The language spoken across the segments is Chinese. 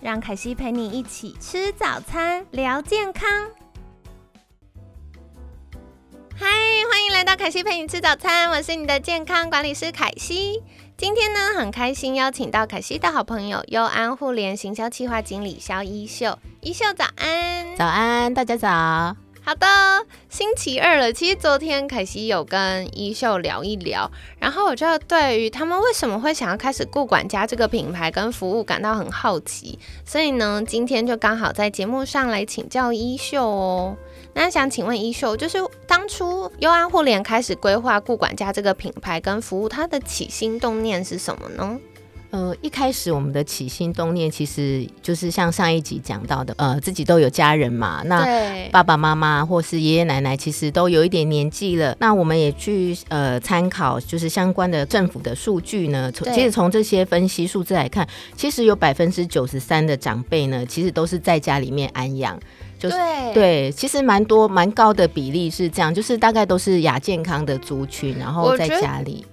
让凯西陪你一起吃早餐，聊健康。嗨，欢迎来到凯西陪你吃早餐，我是你的健康管理师凯西。今天呢，很开心邀请到凯西的好朋友优安互联行销企划经理肖一秀。一秀早安，早安，大家早。好的，星期二了。其实昨天凯西有跟一秀聊一聊，然后我就对于他们为什么会想要开始顾管家这个品牌跟服务感到很好奇，所以呢，今天就刚好在节目上来请教一秀哦。那想请问一秀，就是当初优安互联开始规划顾管家这个品牌跟服务，它的起心动念是什么呢？呃，一开始我们的起心动念其实就是像上一集讲到的，呃，自己都有家人嘛，那爸爸妈妈或是爷爷奶奶其实都有一点年纪了，那我们也去呃参考就是相关的政府的数据呢，其实从这些分析数字来看，其实有百分之九十三的长辈呢，其实都是在家里面安养，就是对，其实蛮多蛮高的比例是这样，就是大概都是亚健康的族群，然后在家里。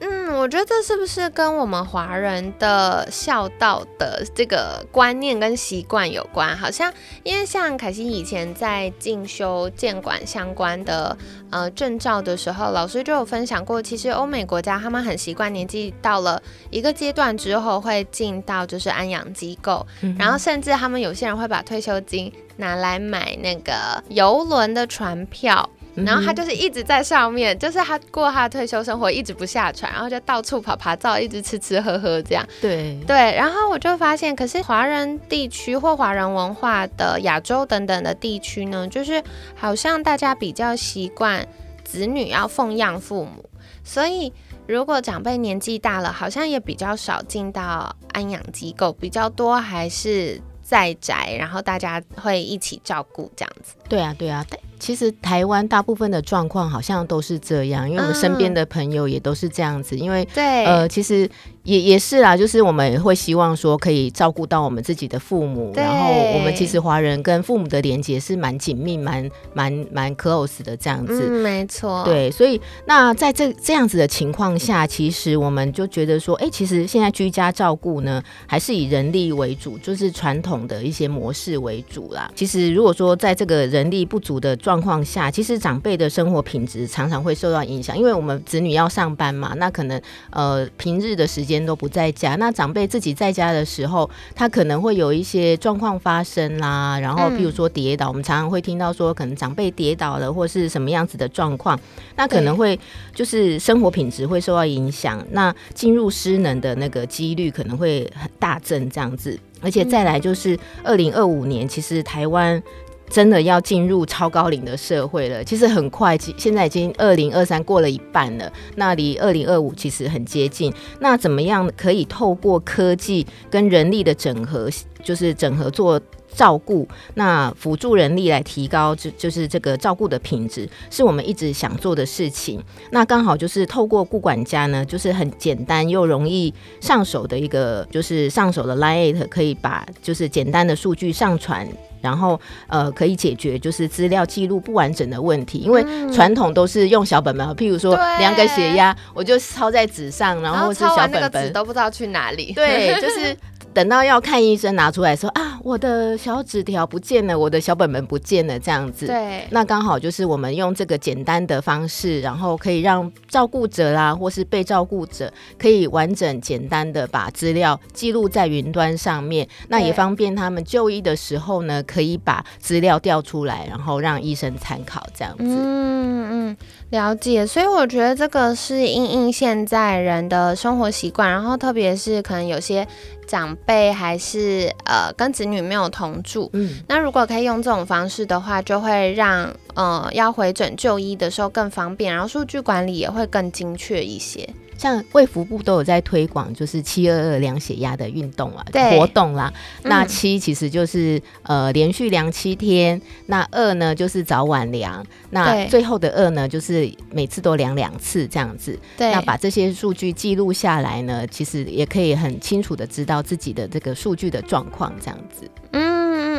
我觉得这是不是跟我们华人的孝道的这个观念跟习惯有关？好像因为像凯西以前在进修监管相关的呃证照的时候，老师就有分享过，其实欧美国家他们很习惯年纪到了一个阶段之后会进到就是安养机构，然后甚至他们有些人会把退休金拿来买那个游轮的船票。然后他就是一直在上面，就是他过他的退休生活，一直不下船，然后就到处跑爬照，一直吃吃喝喝这样。对对，然后我就发现，可是华人地区或华人文化的亚洲等等的地区呢，就是好像大家比较习惯子女要奉养父母，所以如果长辈年纪大了，好像也比较少进到安养机构，比较多还是在宅，然后大家会一起照顾这样子。对啊，对啊。其实台湾大部分的状况好像都是这样，因为我们身边的朋友也都是这样子。因为对，呃，其实也也是啦，就是我们会希望说可以照顾到我们自己的父母，然后我们其实华人跟父母的连接是蛮紧密、蛮蛮蛮 close 的这样子。嗯，没错。对，所以那在这这样子的情况下，其实我们就觉得说，哎，其实现在居家照顾呢，还是以人力为主，就是传统的一些模式为主啦。其实如果说在这个人力不足的状况下，其实长辈的生活品质常常会受到影响，因为我们子女要上班嘛，那可能呃平日的时间都不在家，那长辈自己在家的时候，他可能会有一些状况发生啦，然后譬如说跌倒，我们常常会听到说可能长辈跌倒了或是什么样子的状况，那可能会就是生活品质会受到影响，那进入失能的那个几率可能会很大增这样子，而且再来就是二零二五年，其实台湾。真的要进入超高龄的社会了，其实很快，现在已经二零二三过了一半了，那离二零二五其实很接近。那怎么样可以透过科技跟人力的整合，就是整合做照顾，那辅助人力来提高就就是这个照顾的品质，是我们一直想做的事情。那刚好就是透过顾管家呢，就是很简单又容易上手的一个，就是上手的 Lite 可以把就是简单的数据上传。然后，呃，可以解决就是资料记录不完整的问题，因为传统都是用小本本，譬如说量个血压，我就抄在纸上，然后是小本本，都不知道去哪里。对，就是。等到要看医生，拿出来说啊，我的小纸条不见了，我的小本本不见了，这样子。对，那刚好就是我们用这个简单的方式，然后可以让照顾者啦，或是被照顾者，可以完整简单的把资料记录在云端上面，那也方便他们就医的时候呢，可以把资料调出来，然后让医生参考，这样子。嗯嗯，了解。所以我觉得这个是因应现在人的生活习惯，然后特别是可能有些。长辈还是呃跟子女没有同住，嗯，那如果可以用这种方式的话，就会让呃要回诊就医的时候更方便，然后数据管理也会更精确一些。像卫福部都有在推广，就是七二二量血压的运动啊，活动啦。嗯那七其实就是呃连续量七天，那二呢就是早晚量，那最后的二呢就是每次都量两次这样子。对，那把这些数据记录下来呢，其实也可以很清楚的知道自己的这个数据的状况这样子。嗯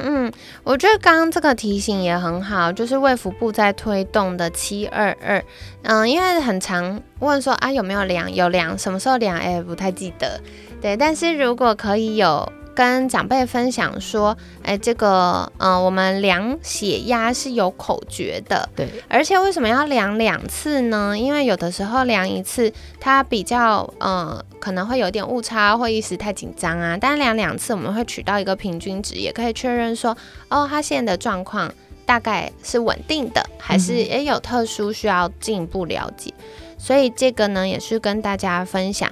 嗯，我觉得刚刚这个提醒也很好，就是卫福部在推动的七二二，嗯，因为很常问说啊有没有量，有量，什么时候量，哎，不太记得，对，但是如果可以有跟长辈分享说，哎，这个，嗯，我们量血压是有口诀的，对，而且为什么要量两次呢？因为有的时候量一次，它比较呃可能会有点误差，会一时太紧张啊。但量两次，我们会取到一个平均值，也可以确认说，哦，他现在的状况大概是稳定的，还是嗯也有特殊需要进一步了解。所以这个呢，也是跟大家分享。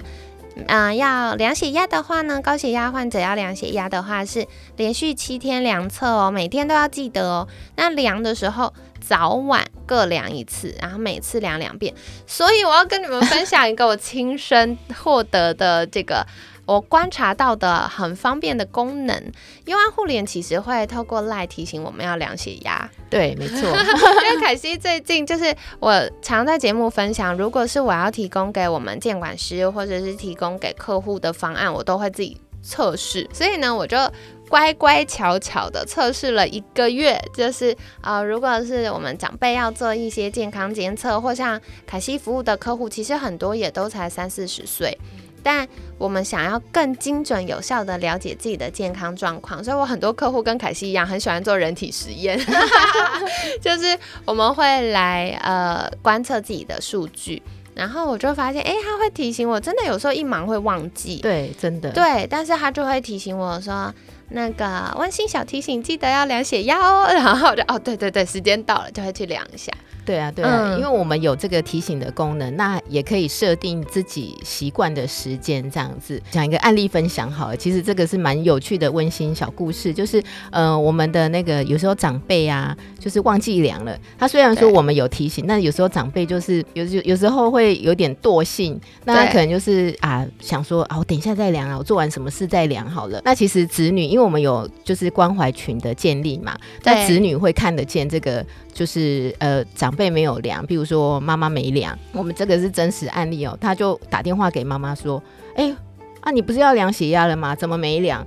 嗯、要量血压的话呢，高血压患者要量血压的话是连续七天量测哦，每天都要记得哦。那量的时候早晚各量一次，然后每次量两遍。所以我要跟你们分享一个我亲身获得的这个。我观察到的很方便的功能，因为互联其实会透过 lie 提醒我们要量血压，对，没错。因为凯西最近就是我常在节目分享，如果是我要提供给我们监管师或者是提供给客户的方案，我都会自己测试。所以呢，我就乖乖巧巧的测试了一个月，就是呃，如果是我们长辈要做一些健康监测，或像凯西服务的客户，其实很多也都才三四十岁。但我们想要更精准有效的了解自己的健康状况，所以我很多客户跟凯西一样，很喜欢做人体实验，就是我们会来呃观测自己的数据，然后我就发现，诶，他会提醒我，真的有时候一忙会忘记，对，真的。对，但是他就会提醒我说。那个温馨小提醒，记得要量血压哦。然后我就哦，对对对，时间到了就会去量一下。对啊，对啊，嗯因为我们有这个提醒的功能，那也可以设定自己习惯的时间，这样子讲一个案例分享好了。其实这个是蛮有趣的温馨小故事，就是呃，我们的那个有时候长辈啊，就是忘记量了。他虽然说我们有提醒，但有时候长辈就是有有有时候会有点惰性，那他可能就是啊想说啊，我等一下再量啊，我做完什么事再量好了。那其实子女，因为我们有就是关怀群的建立嘛，那子女会看得见这个，就是呃长辈没有量，比如说妈妈没量，我们这个是真实案例哦，他就打电话给妈妈说，哎、啊你不是要量血压了吗？怎么没量？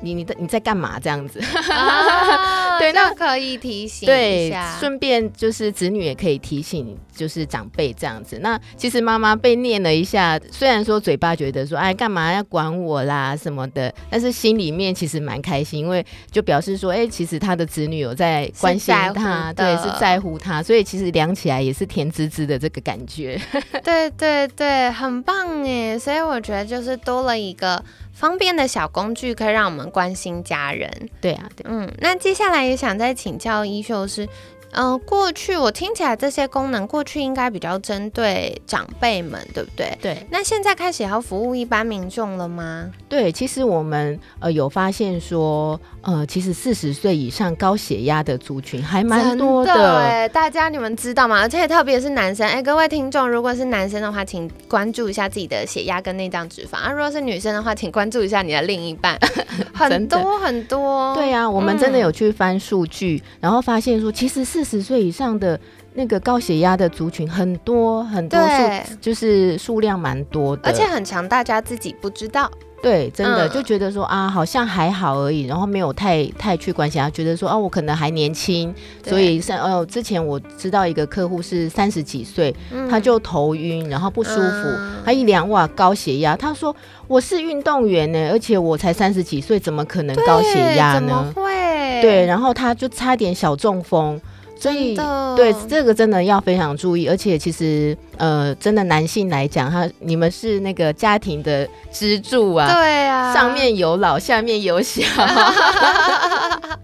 你你在你在干嘛这样子？啊 对那可以提醒一对下，，顺便就是子女也可以提醒，就是长辈这样子。那其实妈妈被念了一下，虽然说嘴巴觉得说哎干嘛要管我啦什么的，但是心里面其实蛮开心，因为就表示说哎、其实他的子女有在关心他，对，是在乎他，所以其实量起来也是甜滋滋的这个感觉。对对对，很棒哎！所以我觉得就是多了一个方便的小工具，可以让我们关心家人。对啊，对。嗯，那接下来也想再请教一秀是，呃，过去我听起来这些功能过去应该比较针对长辈们，对不对？对那现在开始也要服务一般民众了吗？对，其实我们呃有发现说，呃，其实四十岁以上高血压的族群还蛮多的的。哎，大家你们知道吗？而且特别是男生，哎，各位听众，如果是男生的话，请关注一下自己的血压跟内脏脂肪啊；如果是女生的话，请关注一下你的另一半，很多很多。对啊，我们真的嗯有去翻数据，然后发现说，其实四十岁以上的那个高血压的族群很多很多数，就是数量蛮多的，而且很强，大家自己不知道。对，真的、嗯就觉得说啊，好像还好而已，然后没有太太去关心他，觉得说啊，我可能还年轻，所以像哦，之前我知道一个客户是三十几岁，嗯他就头晕，然后不舒服，嗯他一量哇高血压，他说我是运动员呢，而且我才三十几岁，怎么可能高血压对怎么呢？会？对，然后他就差点小中风，所以对这个真的要非常注意，而且其实呃，真的男性来讲，他你们是那个家庭的支柱啊，对啊，上面有老，下面有小，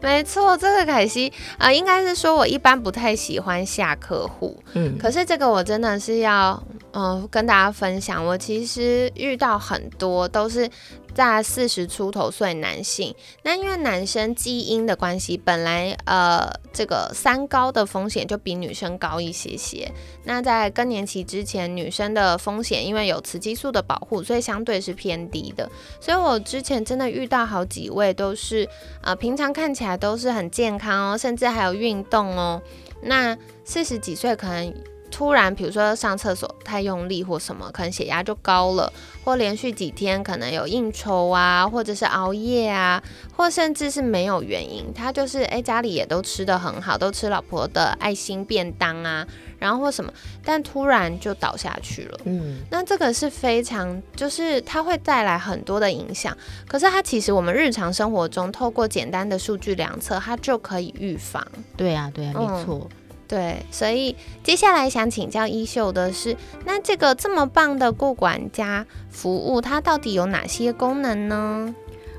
没错，这个凯西啊、呃应该是说我一般不太喜欢下客户，嗯，可是这个我真的是要嗯，跟大家分享，我其实遇到很多都是在四十出头岁男性。那因为男生基因的关系，本来呃这个三高的风险就比女生高一些些。那在更年期之前，女生的风险因为有雌激素的保护，所以相对是偏低的。所以我之前真的遇到好几位都是呃平常看起来都是很健康哦，甚至还有运动哦。那四十几岁可能。突然，比如说上厕所太用力或什么，可能血压就高了，或连续几天可能有应酬啊，或者是熬夜啊，或甚至是没有原因，他就是诶家里也都吃的很好，都吃老婆的爱心便当啊，然后或什么，但突然就倒下去了。嗯，那这个是非常，就是它会带来很多的影响。可是它其实我们日常生活中透过简单的数据量测，它就可以预防。对啊，对啊，没错。对，所以接下来想请教一秀的是，那这个这么棒的顾管家服务，它到底有哪些功能呢？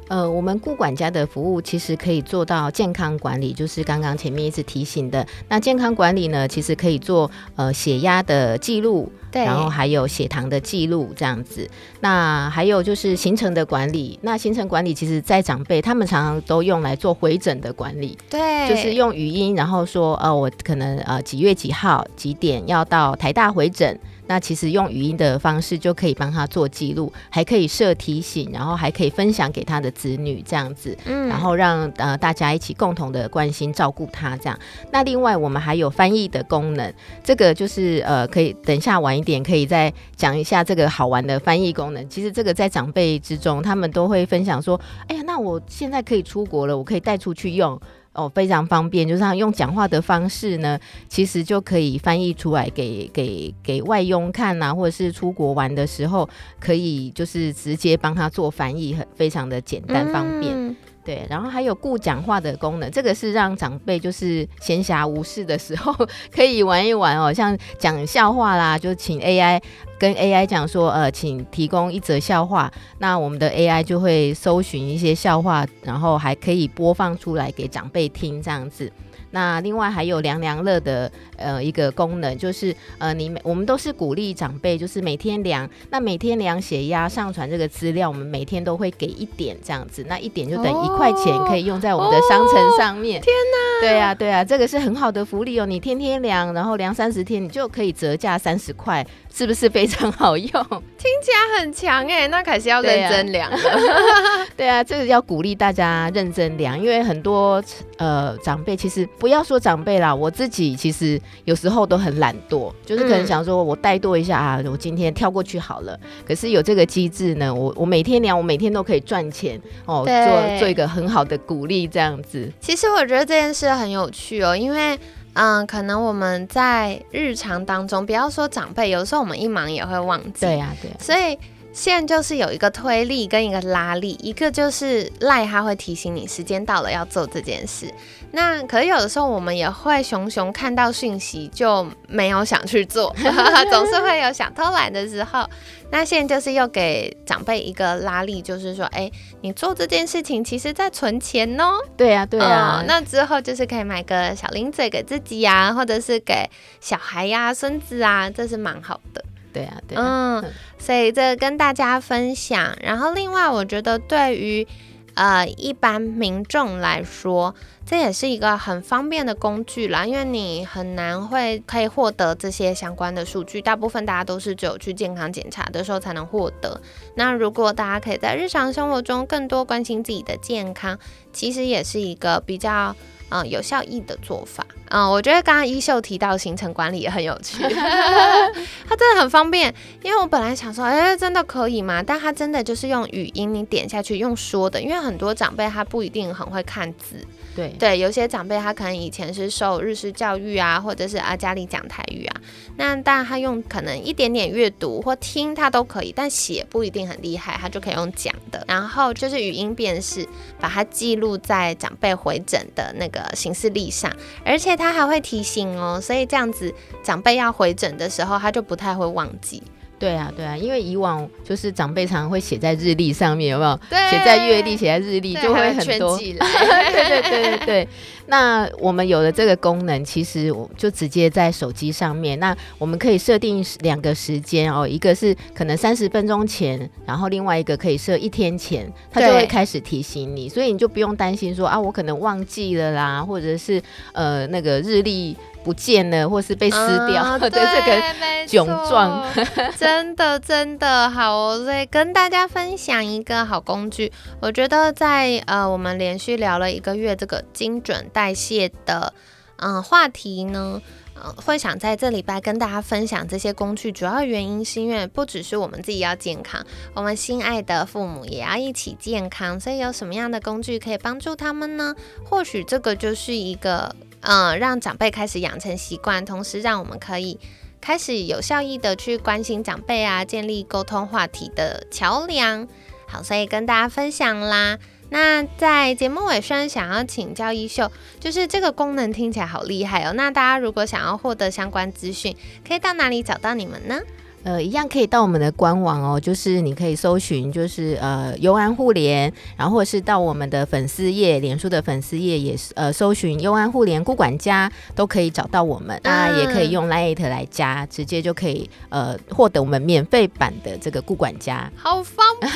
呃，我们顾管家的服务其实可以做到健康管理，就是刚刚前面一直提醒的。那健康管理呢，其实可以做呃血压的记录，对，然后还有血糖的记录这样子。那还有就是行程的管理。那行程管理其实，在长辈他们常常都用来做回诊的管理，对，就是用语音，然后说呃我可能呃几月几号几点要到台大回诊。那其实用语音的方式就可以帮他做记录，还可以设提醒，然后还可以分享给他的子女这样子，嗯，然后让呃大家一起共同的关心照顾他这样。那另外我们还有翻译的功能，这个就是呃可以等一下晚一点可以再讲一下这个好玩的翻译功能。其实这个在长辈之中，他们都会分享说，哎呀，那我现在可以出国了，我可以带出去用。哦，非常方便，就是他用讲话的方式呢，其实就可以翻译出来给给给外佣看呐，或者是出国玩的时候，可以就是直接帮他做翻译，很非常的简单方便。对，然后还有顾讲话的功能，这个是让长辈就是闲暇无事的时候 可以玩一玩哦，像讲笑话啦，就请 AI 跟 AI 讲说，呃，请提供一则笑话，那我们的 AI 就会搜寻一些笑话，然后还可以播放出来给长辈听，这样子。那另外还有凉凉乐的呃一个功能，就是呃你我们都是鼓励长辈，就是每天量，那每天量血压上传这个资料，我们每天都会给一点这样子，那一点就等一块钱，可以用在我们的商城上面。天哪！对呀对呀，这个是很好的福利哦，你天天量，然后量三十天，你就可以折价三十块。是不是非常好用？听起来很强哎，那可是要认真量的。对啊，这个要鼓励大家认真量，因为很多呃长辈其实不要说长辈啦，我自己其实有时候都很懒惰，就是可能想说我怠惰一下啊，我今天跳过去好了。可是有这个机制呢，我我每天量，我每天都可以赚钱哦，做做一个很好的鼓励这样子。其实我觉得这件事很有趣哦，因为。嗯，可能我们在日常当中，不要说长辈，有时候我们一忙也会忘记。对呀，对。所以现在就是有一个推力跟一个拉力，一个就是赖，他会提醒你时间到了要做这件事。那可是有的时候我们也会熊熊看到讯息就没有想去做，总是会有想偷懒的时候。那现在就是又给长辈一个拉力，就是说，哎，你做这件事情，其实在存钱哦。对呀，对呀。那之后就是可以买个小零嘴给自己呀，或者是给小孩呀、孙子啊，这是蛮好的。对啊，对。嗯，所以这跟大家分享。然后另外，我觉得对于呃一般民众来说。这也是一个很方便的工具啦，因为你很难会可以获得这些相关的数据，大部分大家都是只有去健康检查的时候才能获得。那如果大家可以在日常生活中更多关心自己的健康，其实也是一个比较嗯有效益的做法。嗯，我觉得刚刚一秀提到行程管理也很有趣，它真的很方便。因为我本来想说，哎，真的可以吗？但它真的就是用语音，你点下去用说的，因为很多长辈他不一定很会看字。对对，有些长辈他可能以前是受日式教育啊，或者是啊家里讲台语啊，那当然他用可能一点点阅读或听他都可以，但写不一定很厉害，他就可以用讲的。然后就是语音辨识，把它记录在长辈回诊的那个行事历上，而且他还会提醒哦，所以这样子长辈要回诊的时候，他就不太会忘记。对啊，对啊，因为以往就是长辈常常会写在日历上面，有没有？对，写在月历，写在日历就会很多。对对对对对。那我们有了这个功能，其实我就直接在手机上面，那我们可以设定两个时间哦，一个是可能三十分钟前，然后另外一个可以设一天前，它就会开始提醒你，所以你就不用担心说啊，我可能忘记了啦，或者是呃那个日历。不见了，或是被撕掉 的这个窘状，真的真的好。所以跟大家分享一个好工具，我觉得在呃我们连续聊了一个月这个精准代谢的嗯话题呢，嗯会想在这礼拜跟大家分享这些工具，主要原因是因为不只是我们自己要健康，我们心爱的父母也要一起健康。所以有什么样的工具可以帮助他们呢？或许这个就是一个。嗯，让长辈开始养成习惯，同时让我们可以开始有效益的去关心长辈啊，建立沟通话题的桥梁。好，所以跟大家分享啦。那在节目尾声，想要请教一秀，就是这个功能听起来好厉害哦。那大家如果想要获得相关资讯，可以到哪里找到你们呢？呃，一样可以到我们的官网哦，就是你可以搜寻，就是呃优安互联，然后或者是到我们的粉丝页，脸书的粉丝页也是呃搜寻优安互联顾管家，都可以找到我们。啊，也可以用 Lite 来加，直接就可以呃获得我们免费版的这个顾管家，好方便。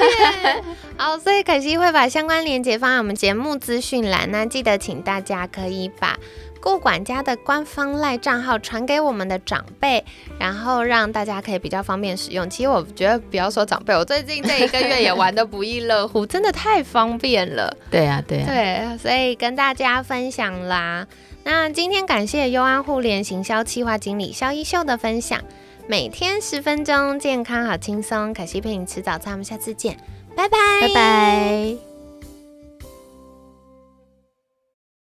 好，所以可惜会把相关链接放在我们节目资讯栏，那记得请大家可以把。顾管家的官方赖账号传给我们的长辈，然后让大家可以比较方便使用。其实我觉得不要说长辈，我最近这一个月也玩的不亦乐乎，真的太方便了。对啊，对啊，对，所以跟大家分享啦。那今天感谢优安互联行销企划经理肖一秀的分享，每天十分钟，健康好轻松。可惜陪你吃早餐，我们下次见，拜拜，拜拜。